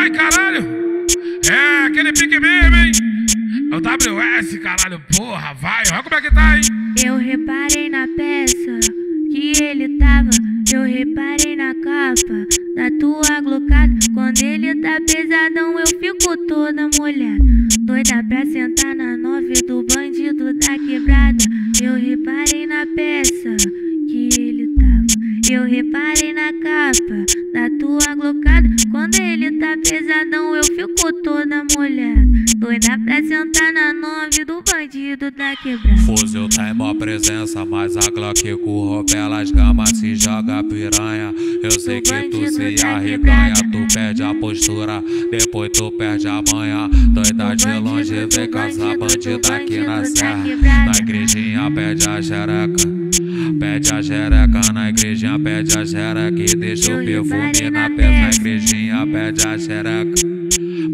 Ai, caralho. É, aquele pique mesmo, hein? É o WS, caralho, porra, vai. Olha como é que tá, hein? Eu reparei na peça que ele tava. Eu reparei na capa da tua glocada. Quando ele tá pesadão, eu fico toda molhada. Doida pra sentar na nove do bandido da quebrada. Eu reparei na peça que ele tava. Eu reparei na capa da tua glocada. Tá pesadão, eu fico toda molhada. Doida pra sentar na nove do bandido da quebrada. Fuzil tem mó presença, mas a Glock curro pelas gamas se joga piranha. Eu sei que tu se arreganha, tu perde a postura, depois tu perde a manha. Doida de longe, vem caçar bandida aqui na serra. Na igrejinha pede a xereca. Pede a xereca na igrejinha, pede a xereca e deixa o perfume na peça. Na igrejinha pede a xereca.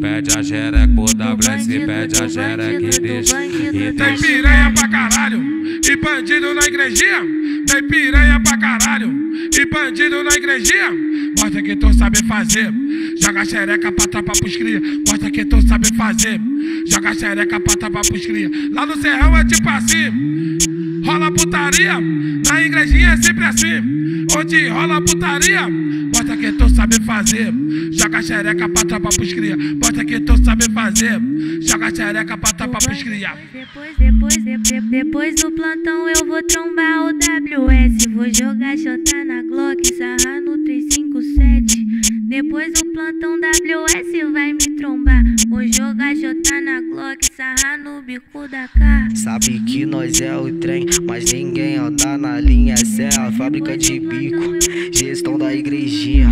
Pede a xereca pro WS, pede a xereca e deixa. E Tem piranha pra caralho e bandido na igrejinha. Tem piranha pra caralho e bandido na igrejinha. Mostra que tu sabe fazer. Joga xereca pra trapa pros cria. Mostra que tu sabe fazer. Joga xereca pra trapa pros cria. Lá no serrão é tipo assim. Rola putaria, na igrejinha é sempre assim. Onde rola putaria, mostra que tu sabe fazer. Joga xereca pra trapa pros cria. Mostra que tu sabe fazer. Joga xereca pra trapa pros cria. Depois, depois, de- de- depois do plantão eu vou trombar o WS. Vou jogar xota na Glock, sarrar no 357. Depois do plantão WS vai me trombar. Xota na Glock, sarrar no bico da cara. Sabe que nós é o trem, mas ninguém anda na linha. Essa é a fábrica de bico, gestão da igrejinha.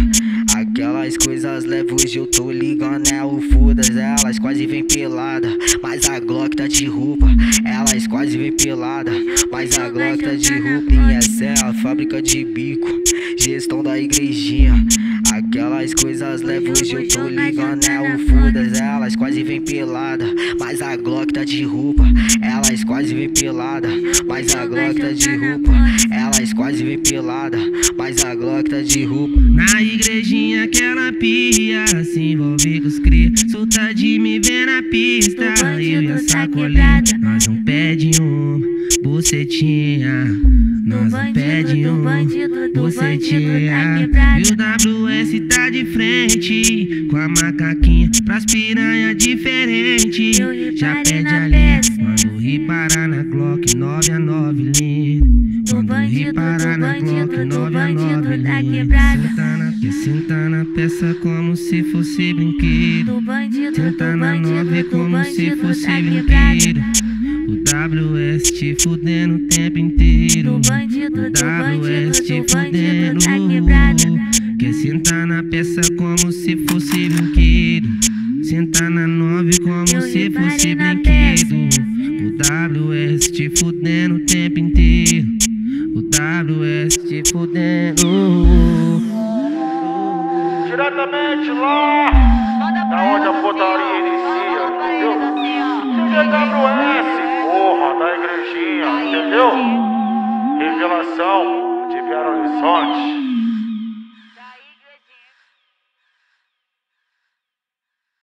Aquelas coisas leves hoje eu tô ligando, é o fodas. Elas quase vem pelada, mas a Glock tá de roupa. Elas quase vem pelada, mas a Glock tá de roupa. E essa é a fábrica de bico, gestão da igrejinha. Aquelas coisas leves hoje eu tô ligando, é o fodas. Elas quase vem pelada, mas a Glock tá de roupa. Elas quase vem pelada, mas a Glock tá de roupa. Elas quase vem pelada, mas a Glock tá de roupa. Na igrejinha que ela pia, se envolve com os cria. Solta de me ver na pista, eu e a sacolinha. Nós não pede um, bucetinha. Nós não pede um, bucetinha. E o WS tá de frente, com a macaquinha pras piranha diferente. Já pede a linha, mano, reparar na Glock 9 a 9 linha. Quando reparar na Glock 9 a 9 linha. Senta na, quer sentar na peça como se fosse brinquedo. Do bandido, Senta do na nove bandido, do como se bandido fosse brinquedo. O WS te fudendo o tempo inteiro. Do bandido, O do WS te do bandido da quebrada. fudendo. Quer sentar na peça como se fosse brinquedo. Sentar na nove como Eu se fosse brinquedo. O WS te fudendo o tempo inteiro. O WS te fudendo. Diretamente lá, da onde a putaria visão de Belo Horizonte.